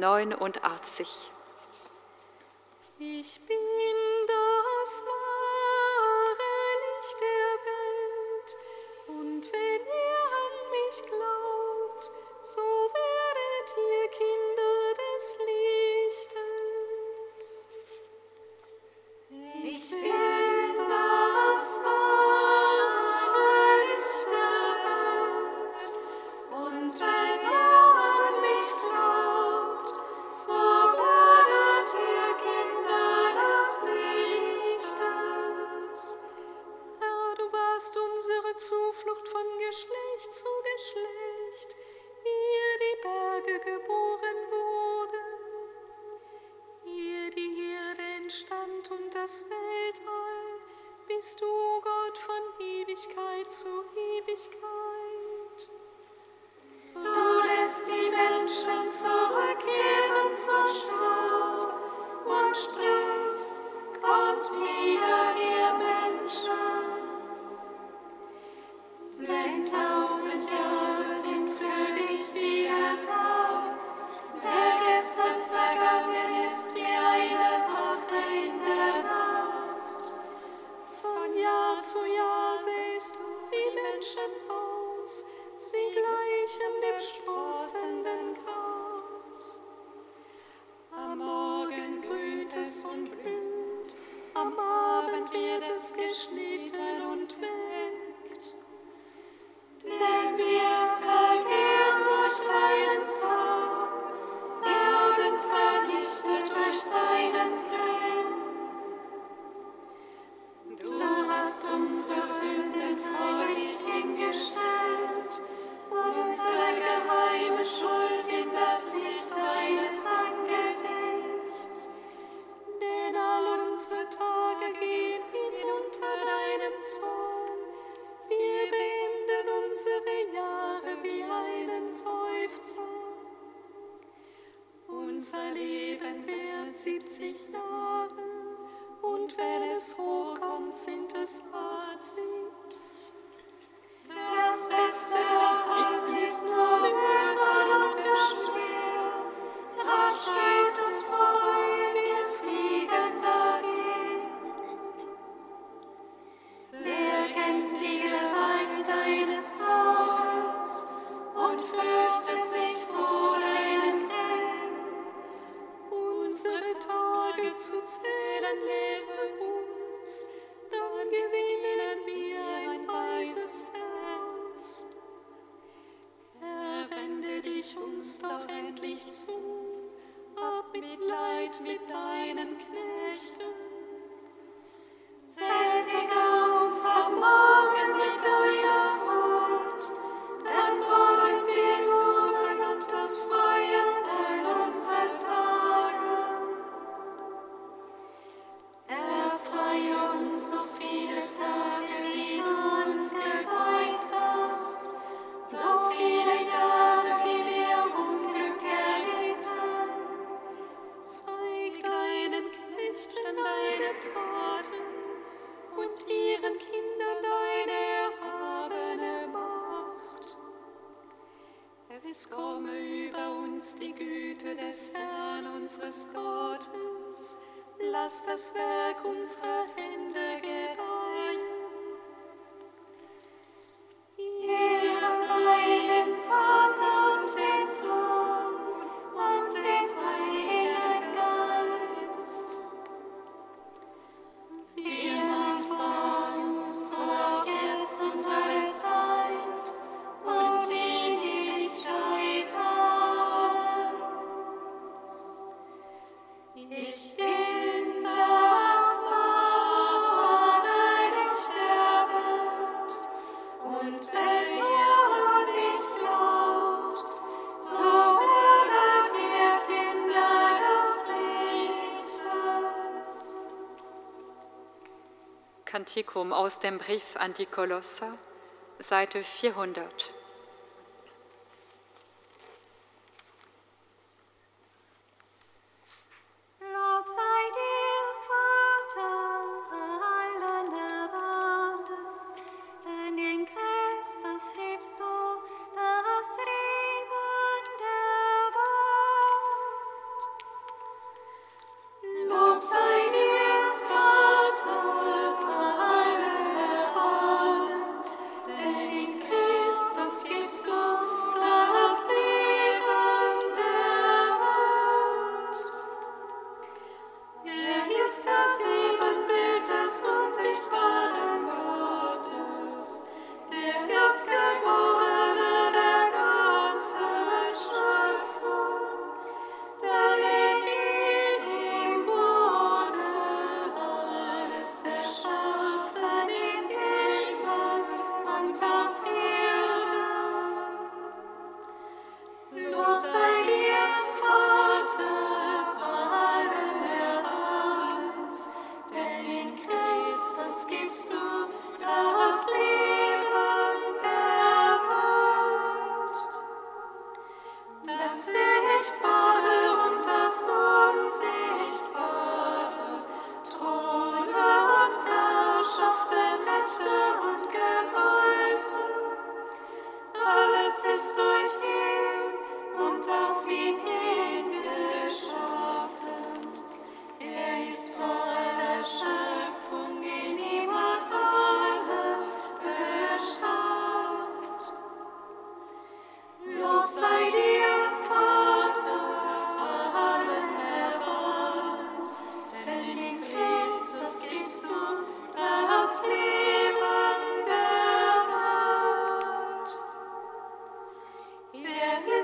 89. Es komme über uns die Güte des Herrn, unseres Gottes. Lass das Werk unserer Hände Kantikum aus dem Brief an die Kolosser, Seite 400.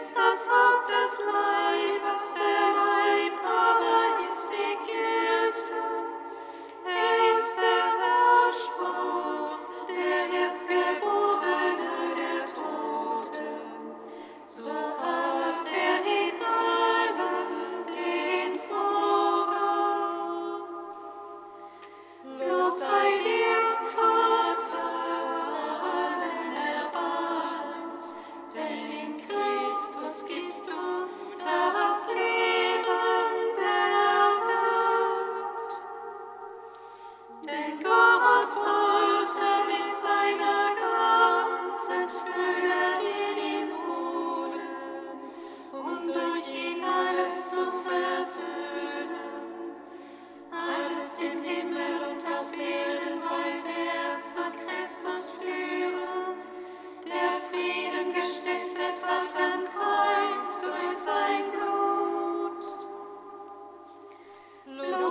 das Haupt des Leibes, der Leib aber ist die Kirche. Er ist der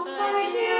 upside down.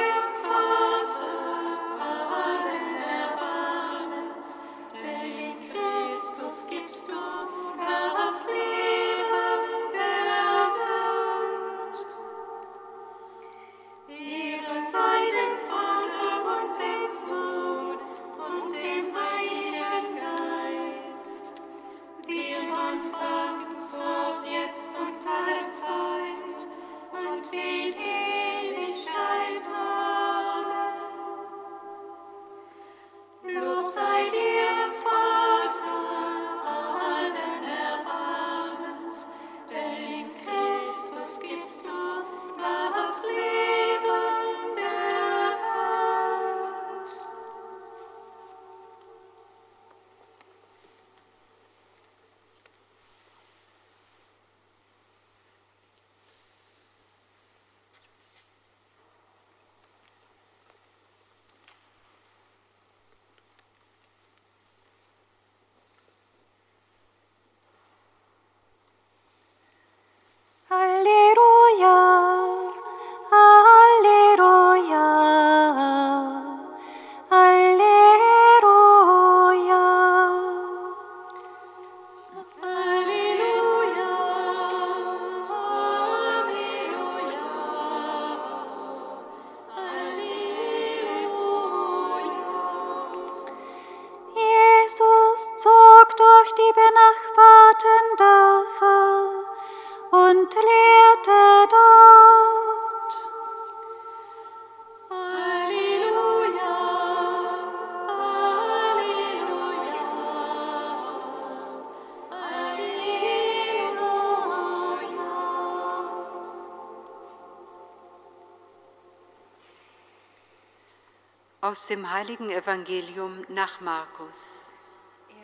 Aus dem heiligen Evangelium nach Markus.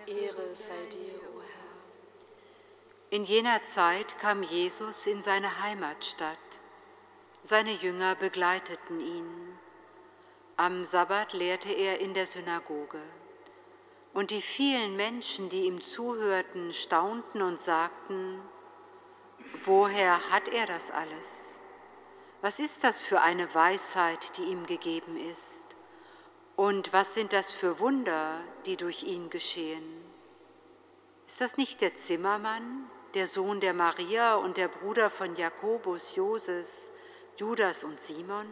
Ehre sei dir, o oh Herr. In jener Zeit kam Jesus in seine Heimatstadt. Seine Jünger begleiteten ihn. Am Sabbat lehrte er in der Synagoge. Und die vielen Menschen, die ihm zuhörten, staunten und sagten, woher hat er das alles? Was ist das für eine Weisheit, die ihm gegeben ist? Und was sind das für Wunder, die durch ihn geschehen? Ist das nicht der Zimmermann, der Sohn der Maria und der Bruder von Jakobus, Joses, Judas und Simon?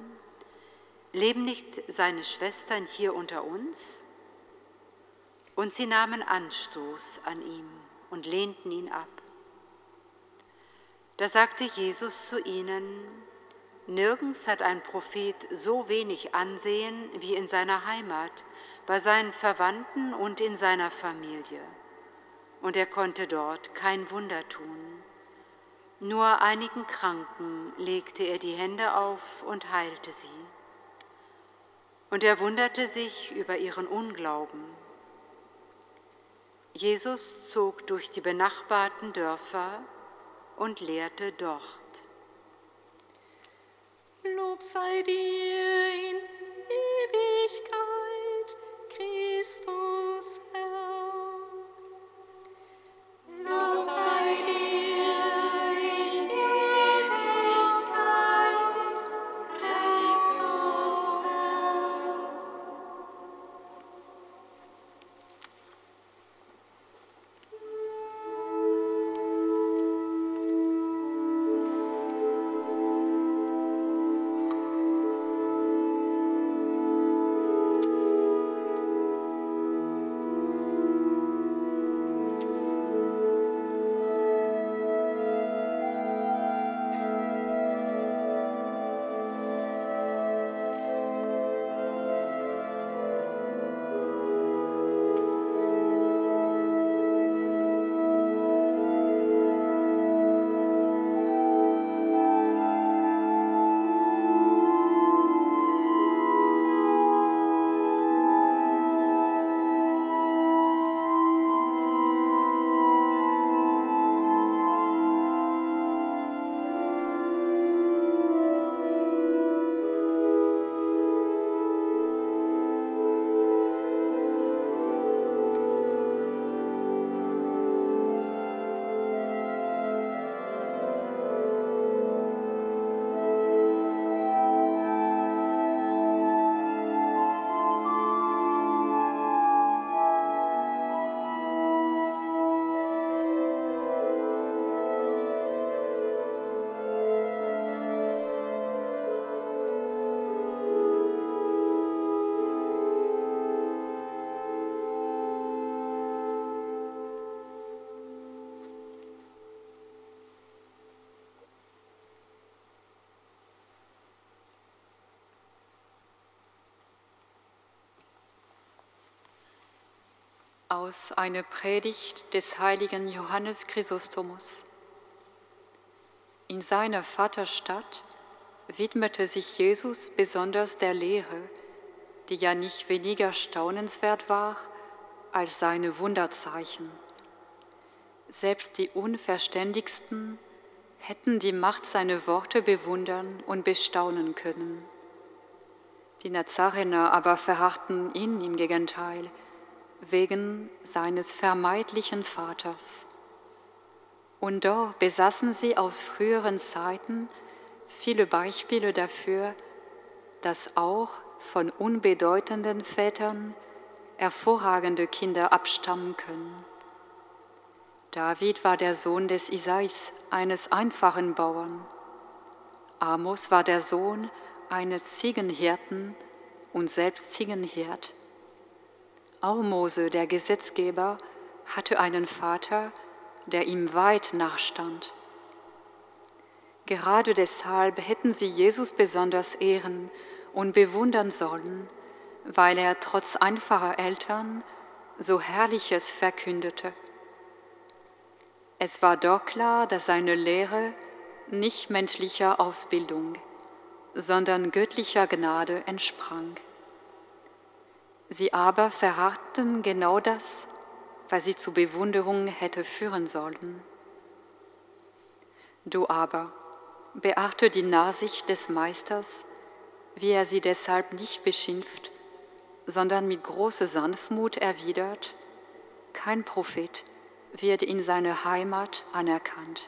Leben nicht seine Schwestern hier unter uns? Und sie nahmen Anstoß an ihm und lehnten ihn ab. Da sagte Jesus zu ihnen, Nirgends hat ein Prophet so wenig Ansehen wie in seiner Heimat, bei seinen Verwandten und in seiner Familie. Und er konnte dort kein Wunder tun. Nur einigen Kranken legte er die Hände auf und heilte sie. Und er wunderte sich über ihren Unglauben. Jesus zog durch die benachbarten Dörfer und lehrte dort. Lob sei dir in Ewigkeit, Christus Herr. Aus einer Predigt des heiligen Johannes Chrysostomus. In seiner Vaterstadt widmete sich Jesus besonders der Lehre, die ja nicht weniger staunenswert war als seine Wunderzeichen. Selbst die Unverständigsten hätten die Macht seiner Worte bewundern und bestaunen können. Die Nazarener aber verharrten ihn im Gegenteil wegen seines vermeidlichen Vaters. Und doch besaßen sie aus früheren Zeiten viele Beispiele dafür, dass auch von unbedeutenden Vätern hervorragende Kinder abstammen können. David war der Sohn des Isais, eines einfachen Bauern. Amos war der Sohn eines Ziegenhirten und selbst Ziegenhirt. Auch Mose, der Gesetzgeber, hatte einen Vater, der ihm weit nachstand. Gerade deshalb hätten sie Jesus besonders ehren und bewundern sollen, weil er trotz einfacher Eltern so Herrliches verkündete. Es war doch klar, dass seine Lehre nicht menschlicher Ausbildung, sondern göttlicher Gnade entsprang. Sie aber verharrten genau das, was sie zu Bewunderung hätte führen sollen. Du aber beachte die Nachsicht des Meisters, wie er sie deshalb nicht beschimpft, sondern mit großer Sanftmut erwidert, Kein Prophet wird in seiner Heimat anerkannt.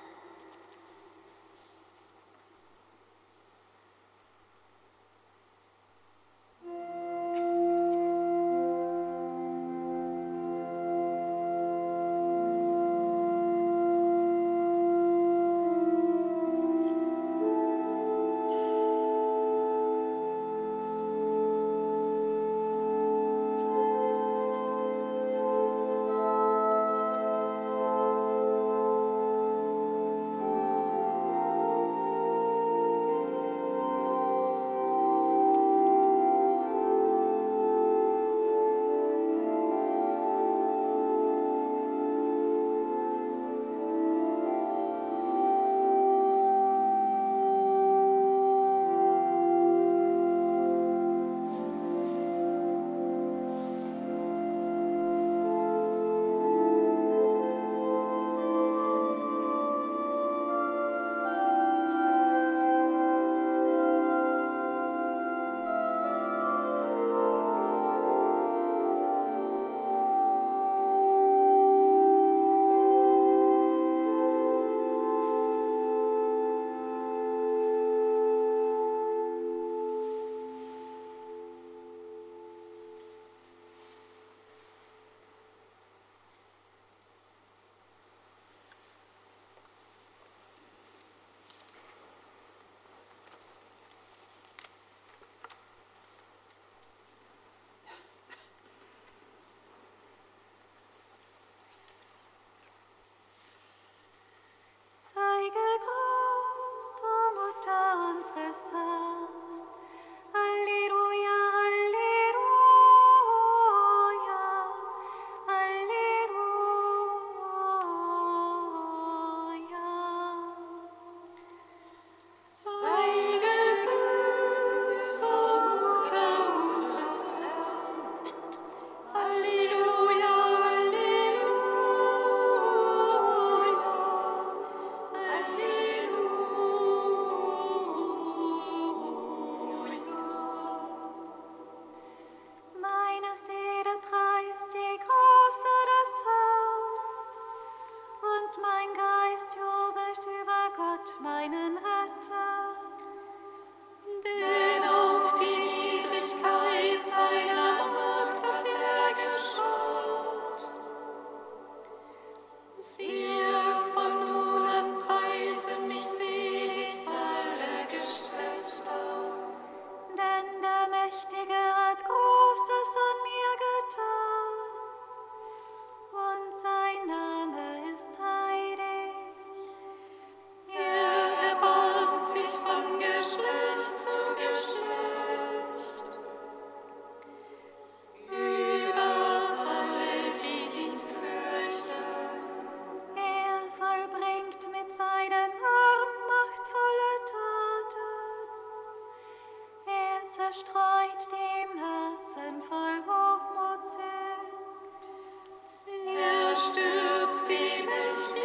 Christi mächtig.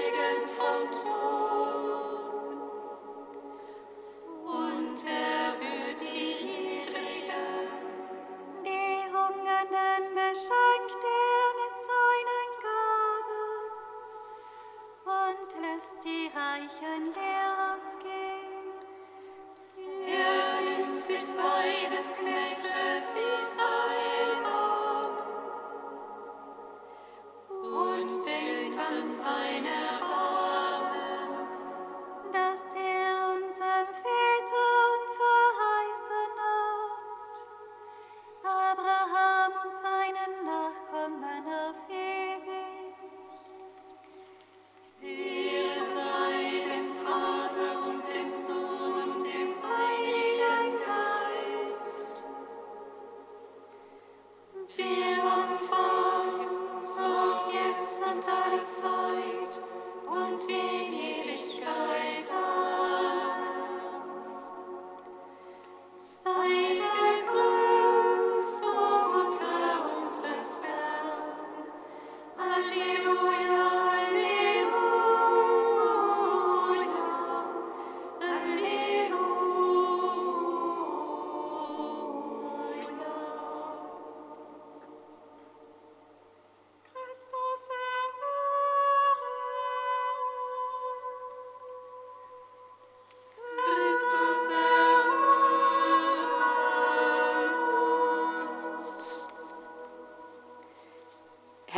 Christus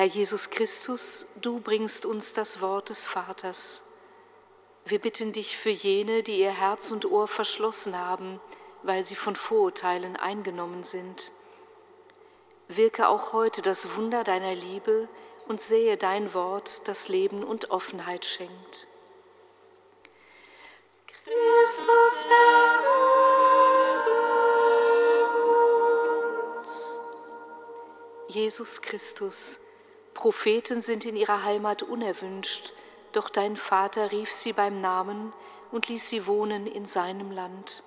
Herr Jesus Christus, du bringst uns das Wort des Vaters. Wir bitten dich für jene, die ihr Herz und Ohr verschlossen haben, weil sie von Vorurteilen eingenommen sind. Wirke auch heute das Wunder deiner Liebe und sehe dein Wort, das Leben und Offenheit schenkt. Christus uns. Jesus Christus, Propheten sind in ihrer Heimat unerwünscht, doch dein Vater rief sie beim Namen und ließ sie wohnen in seinem Land.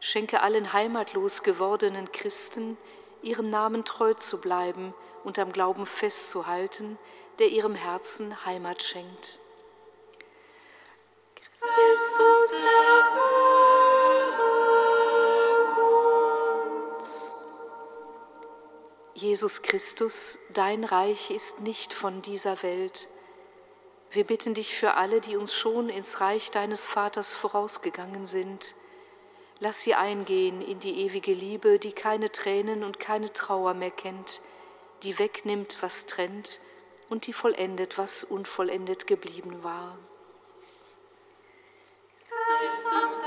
Schenke allen heimatlos gewordenen Christen, ihrem Namen treu zu bleiben und am Glauben festzuhalten, der ihrem Herzen Heimat schenkt. Christus erhöre Jesus Christus, dein Reich ist nicht von dieser Welt. Wir bitten dich für alle, die uns schon ins Reich deines Vaters vorausgegangen sind. Lass sie eingehen in die ewige Liebe, die keine Tränen und keine Trauer mehr kennt, die wegnimmt, was trennt und die vollendet, was unvollendet geblieben war. Christus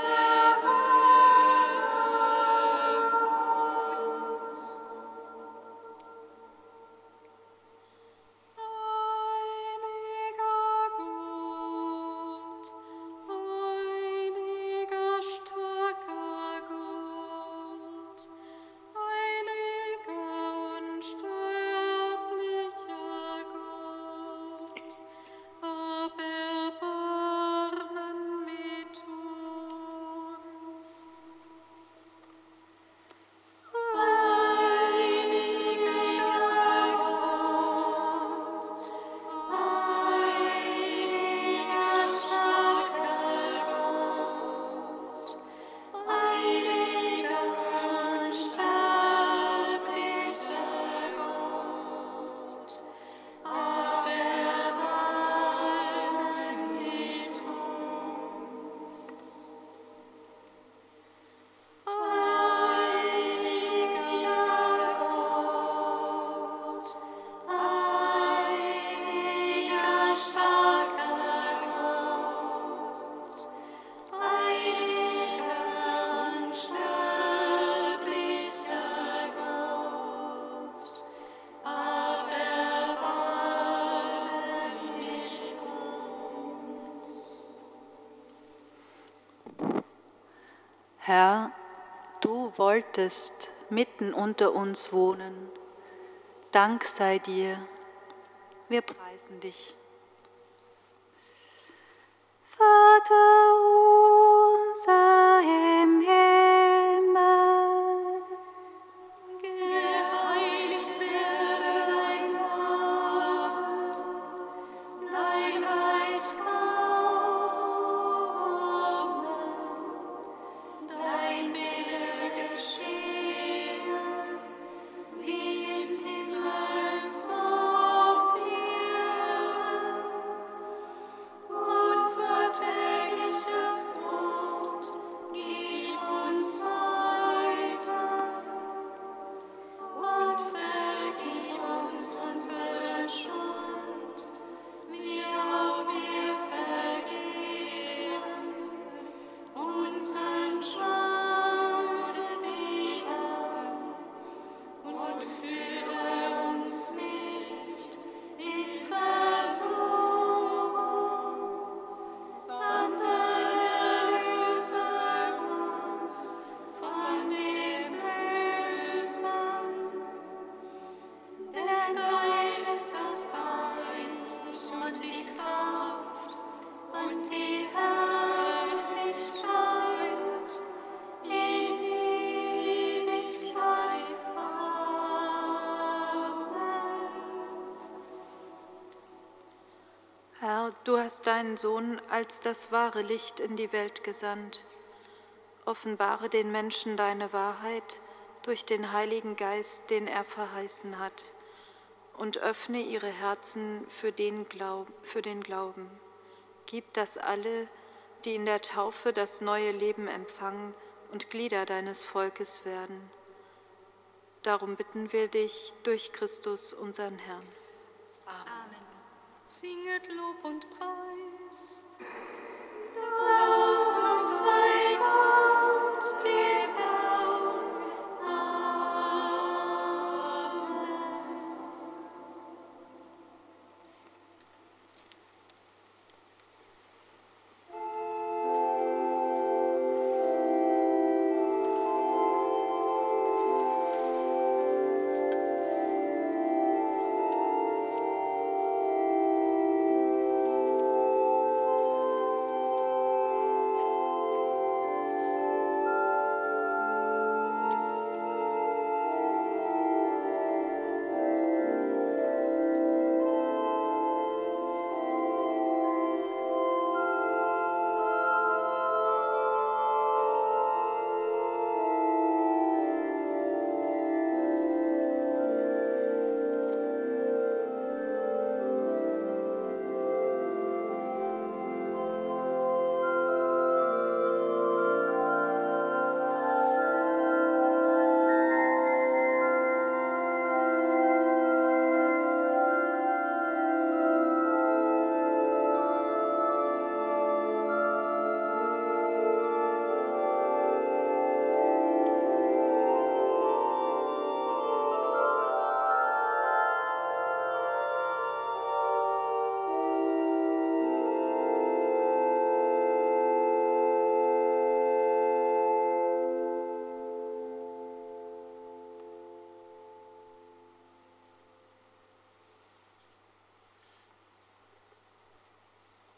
wolltest mitten unter uns wohnen. Dank sei dir. Wir preisen dich. Vater du hast deinen Sohn als das wahre Licht in die Welt gesandt. Offenbare den Menschen deine Wahrheit durch den Heiligen Geist, den er verheißen hat, und öffne ihre Herzen für den, Glauben. Gib, dass alle, die in der Taufe das neue Leben empfangen und Glieder deines Volkes werden. Darum bitten wir dich durch Christus, unseren Herrn. Amen singet Lob und Preis. Lob sei